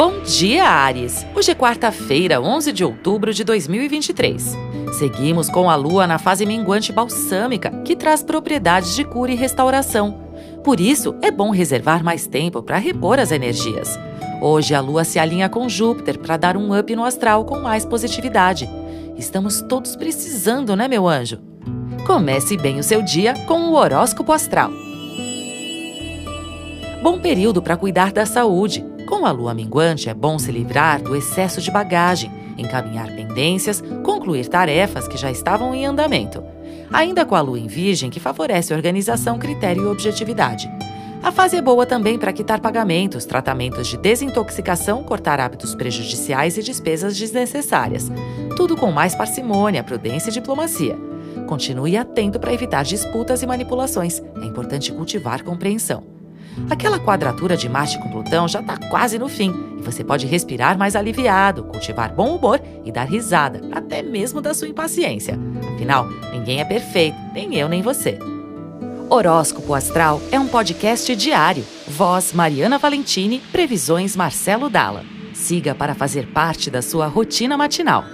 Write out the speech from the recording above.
Bom dia, Ares! Hoje é quarta-feira, 11 de outubro de 2023. Seguimos com a lua na fase minguante balsâmica, que traz propriedades de cura e restauração. Por isso, é bom reservar mais tempo para repor as energias. Hoje a lua se alinha com Júpiter para dar um up no astral com mais positividade. Estamos todos precisando, né, meu anjo? Comece bem o seu dia com o horóscopo astral. Bom período para cuidar da saúde. Com a lua minguante, é bom se livrar do excesso de bagagem, encaminhar pendências, concluir tarefas que já estavam em andamento. Ainda com a lua em virgem, que favorece organização, critério e objetividade. A fase é boa também para quitar pagamentos, tratamentos de desintoxicação, cortar hábitos prejudiciais e despesas desnecessárias. Tudo com mais parcimônia, prudência e diplomacia. Continue atento para evitar disputas e manipulações. É importante cultivar compreensão. Aquela quadratura de Marte com Plutão já está quase no fim e você pode respirar mais aliviado, cultivar bom humor e dar risada, até mesmo da sua impaciência. Afinal, ninguém é perfeito, nem eu nem você. Horóscopo Astral é um podcast diário. Voz Mariana Valentini, previsões Marcelo Dalla. Siga para fazer parte da sua rotina matinal.